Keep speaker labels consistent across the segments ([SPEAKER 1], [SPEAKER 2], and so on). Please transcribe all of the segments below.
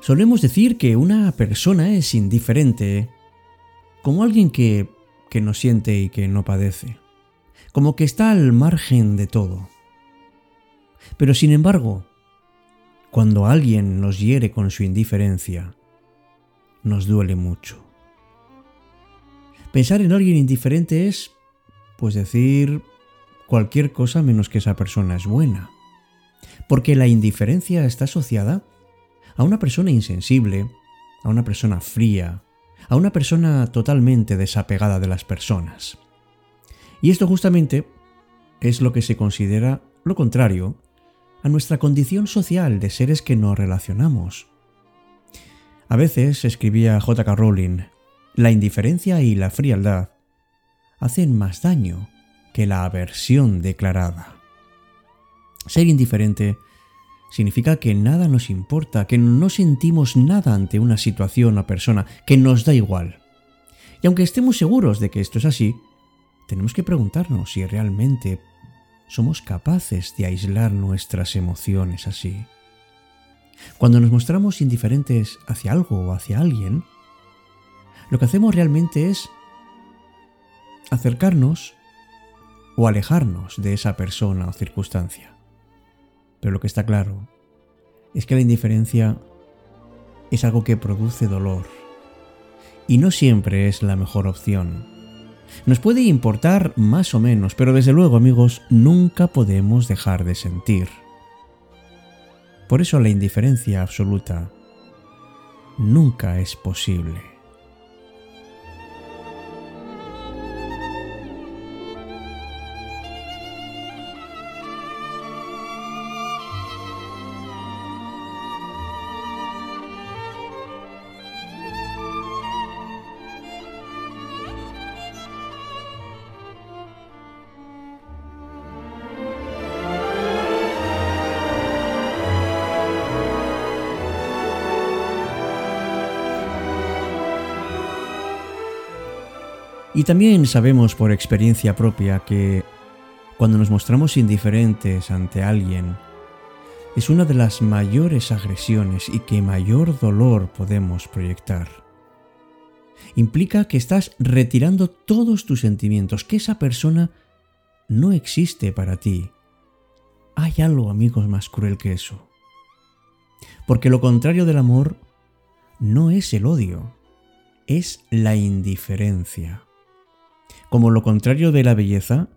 [SPEAKER 1] Solemos decir que una persona es indiferente como alguien que, que no siente y que no padece, como que está al margen de todo. Pero sin embargo, cuando alguien nos hiere con su indiferencia, nos duele mucho. Pensar en alguien indiferente es, pues decir cualquier cosa menos que esa persona es buena. Porque la indiferencia está asociada a una persona insensible, a una persona fría, a una persona totalmente desapegada de las personas. Y esto justamente es lo que se considera lo contrario a nuestra condición social de seres que nos relacionamos. A veces, escribía J.K. Rowling, la indiferencia y la frialdad hacen más daño que la aversión declarada. Ser indiferente significa que nada nos importa, que no sentimos nada ante una situación o persona, que nos da igual. Y aunque estemos seguros de que esto es así, tenemos que preguntarnos si realmente somos capaces de aislar nuestras emociones así. Cuando nos mostramos indiferentes hacia algo o hacia alguien, lo que hacemos realmente es acercarnos o alejarnos de esa persona o circunstancia. Pero lo que está claro es que la indiferencia es algo que produce dolor y no siempre es la mejor opción. Nos puede importar más o menos, pero desde luego amigos, nunca podemos dejar de sentir. Por eso la indiferencia absoluta nunca es posible. Y también sabemos por experiencia propia que cuando nos mostramos indiferentes ante alguien, es una de las mayores agresiones y que mayor dolor podemos proyectar. Implica que estás retirando todos tus sentimientos, que esa persona no existe para ti. Hay algo, amigos, más cruel que eso. Porque lo contrario del amor no es el odio, es la indiferencia como lo contrario de la belleza,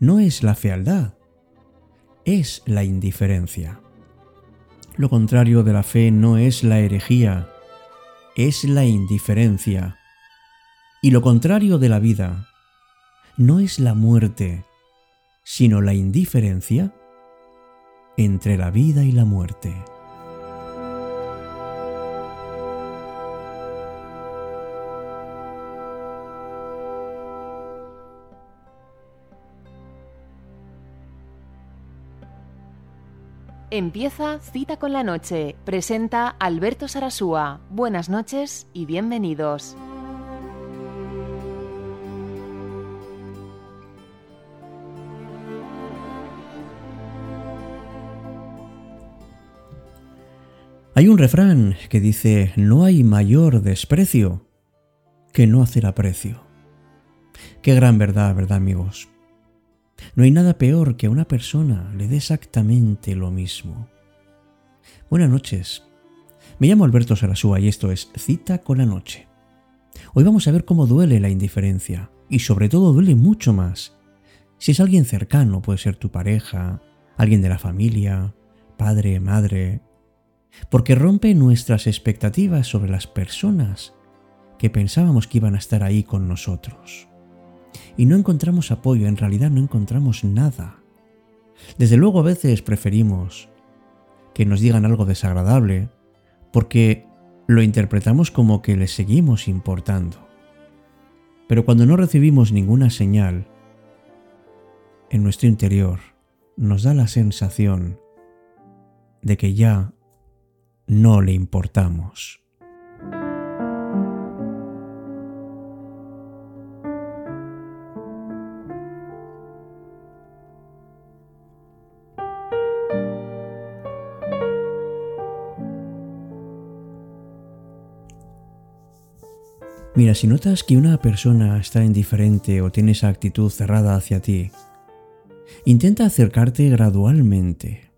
[SPEAKER 1] no es la fealdad, es la indiferencia. Lo contrario de la fe no es la herejía, es la indiferencia. Y lo contrario de la vida no es la muerte, sino la indiferencia entre la vida y la muerte.
[SPEAKER 2] Empieza Cita con la Noche. Presenta Alberto Sarasúa. Buenas noches y bienvenidos.
[SPEAKER 1] Hay un refrán que dice, no hay mayor desprecio que no hacer aprecio. Qué gran verdad, ¿verdad amigos? No hay nada peor que a una persona le dé exactamente lo mismo. Buenas noches. Me llamo Alberto Sarasúa y esto es Cita con la Noche. Hoy vamos a ver cómo duele la indiferencia y sobre todo duele mucho más si es alguien cercano, puede ser tu pareja, alguien de la familia, padre, madre, porque rompe nuestras expectativas sobre las personas que pensábamos que iban a estar ahí con nosotros y no encontramos apoyo, en realidad no encontramos nada. Desde luego a veces preferimos que nos digan algo desagradable porque lo interpretamos como que les seguimos importando. Pero cuando no recibimos ninguna señal, en nuestro interior nos da la sensación de que ya no le importamos. Mira, si notas que una persona está indiferente o tiene esa actitud cerrada hacia ti, intenta acercarte gradualmente.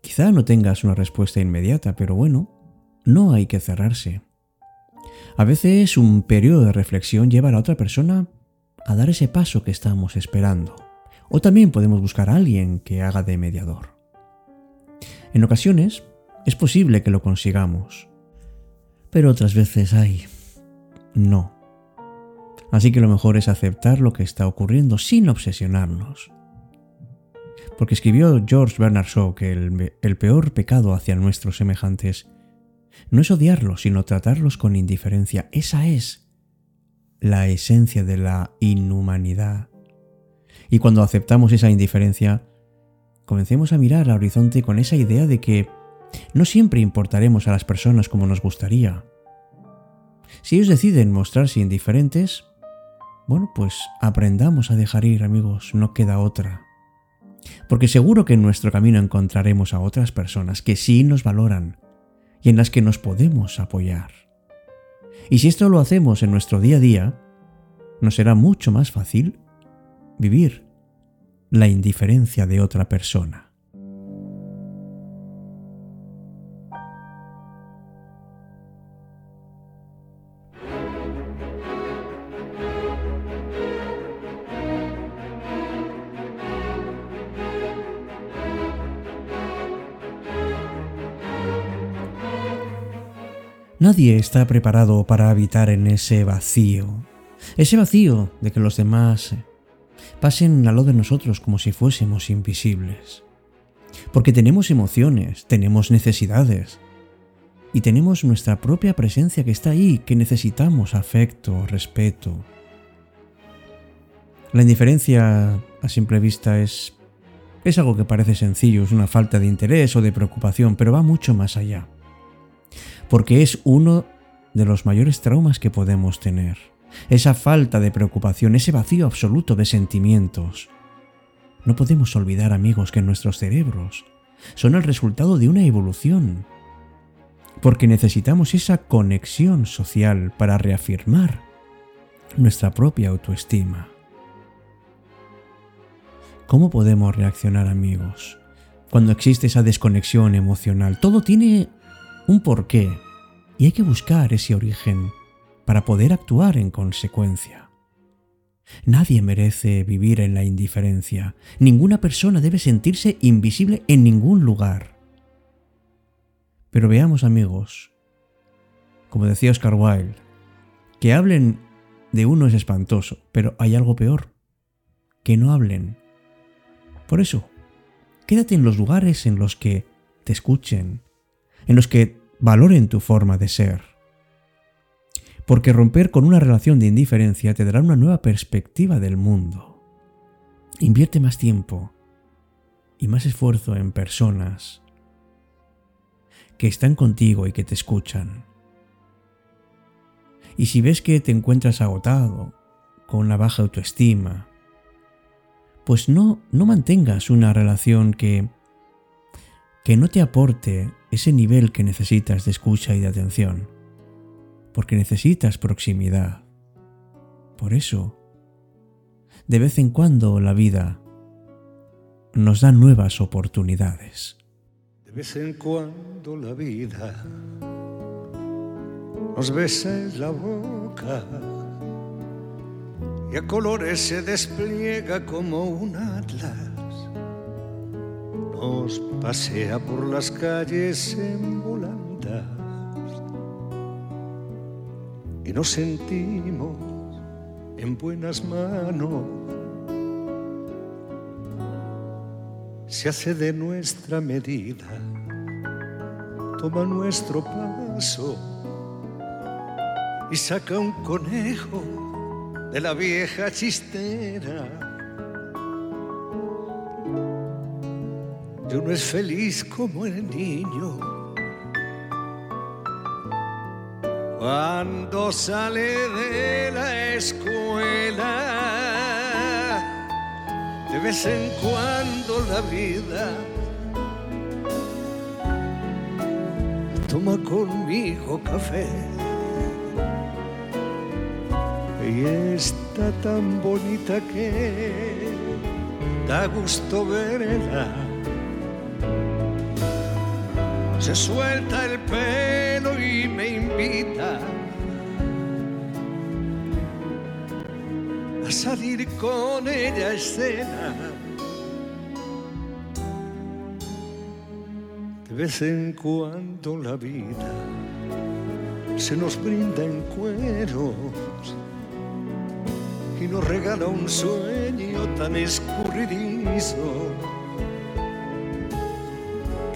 [SPEAKER 1] Quizá no tengas una respuesta inmediata, pero bueno, no hay que cerrarse. A veces un periodo de reflexión lleva a la otra persona a dar ese paso que estamos esperando. O también podemos buscar a alguien que haga de mediador. En ocasiones es posible que lo consigamos, pero otras veces hay no. Así que lo mejor es aceptar lo que está ocurriendo sin obsesionarnos. Porque escribió George Bernard Shaw que el, peor pecado hacia nuestros semejantes no es odiarlos, sino tratarlos con indiferencia. Esa es la esencia de la inhumanidad. Y cuando aceptamos esa indiferencia, comencemos a mirar al horizonte con esa idea de que no siempre importaremos a las personas como nos gustaría. Si ellos deciden mostrarse indiferentes, bueno, pues aprendamos a dejar ir, amigos, no queda otra. Porque seguro que en nuestro camino encontraremos a otras personas que sí nos valoran y en las que nos podemos apoyar. Y si esto lo hacemos en nuestro día a día, nos será mucho más fácil vivir la indiferencia de otra persona. Nadie está preparado para habitar en ese vacío. Ese vacío de que los demás pasen a lo de nosotros como si fuésemos invisibles. Porque tenemos emociones, tenemos necesidades. Y tenemos nuestra propia presencia que está ahí, que necesitamos afecto, respeto. La indiferencia a simple vista es es algo que parece sencillo, es una falta de interés o de preocupación, pero va mucho más allá porque es uno de los mayores traumas que podemos tener. Esa falta de preocupación, ese vacío absoluto de sentimientos. No podemos olvidar, amigos, que nuestros cerebros son el resultado de una evolución, porque necesitamos esa conexión social para reafirmar nuestra propia autoestima. ¿Cómo podemos reaccionar, amigos, cuando existe esa desconexión emocional? Todo tiene un porqué, y hay que buscar ese origen para poder actuar en consecuencia. Nadie merece vivir en la indiferencia, ninguna persona debe sentirse invisible en ningún lugar. Pero veamos amigos, como decía Oscar Wilde, que hablen de uno es espantoso, pero hay algo peor, que no hablen. Por eso, quédate en los lugares en los que te escuchen, en los que valoren tu forma de ser. Porque romper con una relación de indiferencia te dará una nueva perspectiva del mundo. Invierte más tiempo y más esfuerzo en personas que están contigo y que te escuchan. Y si ves que te encuentras agotado, con una baja autoestima, pues no, no mantengas una relación que que no te aporte ese nivel que necesitas de escucha y de atención, porque necesitas proximidad. Por eso, de vez en cuando la vida nos da nuevas oportunidades.
[SPEAKER 3] De vez en cuando la vida nos besa en la boca y a colores se despliega como un atlas nos pasea por las calles en volandas y nos sentimos en buenas manos. Se hace de nuestra medida, toma nuestro paso y saca un conejo de la vieja chistera y uno es feliz como el niño. Cuando sale de la escuela, de vez en cuando la vida toma conmigo café y está tan bonita que da gusto verla. Se suelta el pelo y me invita a salir con ella a escena. De vez en cuando la vida se nos brinda en cueros y nos regala un sueño tan escurridizo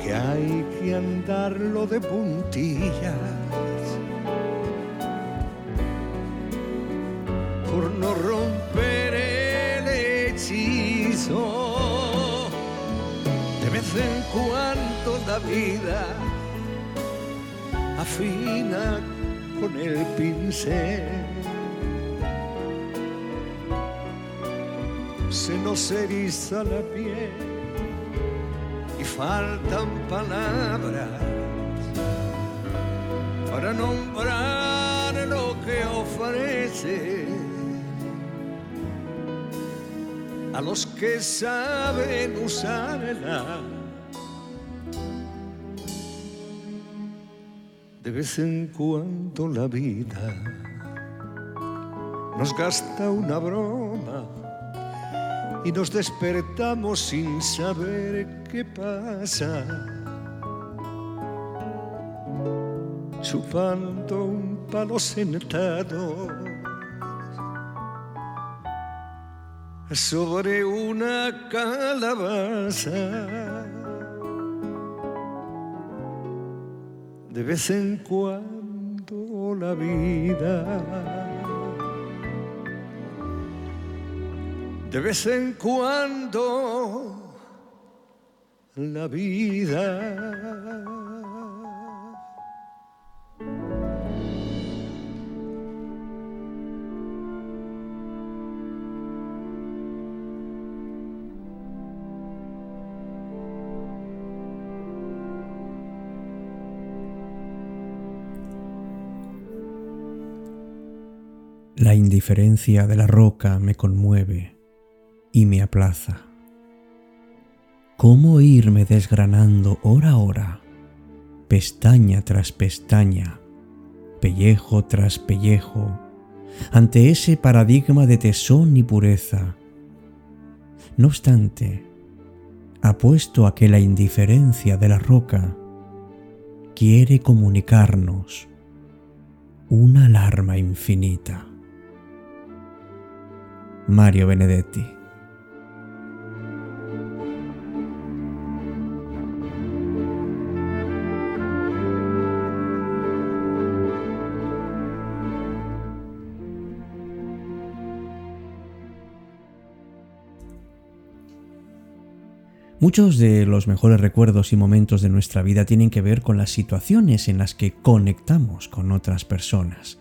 [SPEAKER 3] que hay que andarlo de puntillas por no romper el hechizo. De vez en cuando la vida afina con el pincel se nos eriza la piel faltan palabras para nombrar lo que ofrece a los que saben usarla. De vez en cuando la vida nos gasta una broma y nos despertamos sin saber qué pasa. Chupando un palo sentado sobre una calabaza. De vez en cuando la vida de vez en cuando la vida.
[SPEAKER 1] La indiferencia de la roca me conmueve y me aplaza. ¿Cómo irme desgranando hora a hora, pestaña tras pestaña, pellejo tras pellejo, ante ese paradigma de tesón y pureza? No obstante, apuesto a que la indiferencia de la roca quiere comunicarnos una alarma infinita. Mario Benedetti Muchos de los mejores recuerdos y momentos de nuestra vida tienen que ver con las situaciones en las que conectamos con otras personas.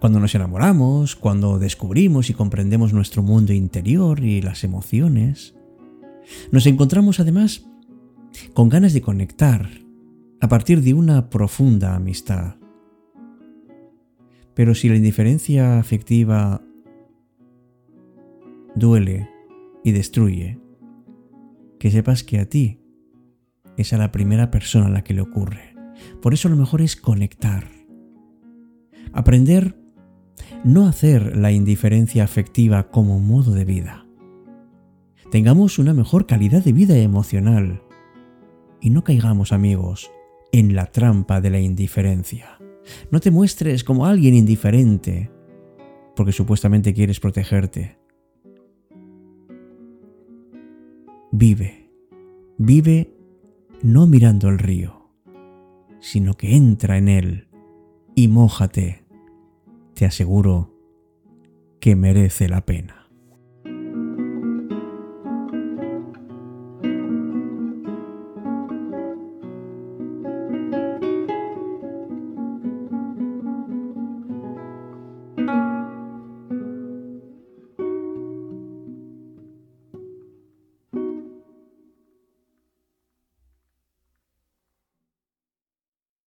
[SPEAKER 1] Cuando nos enamoramos, cuando descubrimos y comprendemos nuestro mundo interior y las emociones. Nos encontramos además con ganas de conectar a partir de una profunda amistad. Pero si la indiferencia afectiva duele y destruye, que sepas que a ti es a la primera persona a la que le ocurre. Por eso lo mejor es conectar. Aprender no hacer la indiferencia afectiva como modo de vida. Tengamos una mejor calidad de vida emocional y no caigamos amigos en la trampa de la indiferencia. No te muestres como alguien indiferente porque supuestamente quieres protegerte. Vive, vive no mirando el río, sino que entra en él y mójate. Te aseguro que merece la pena.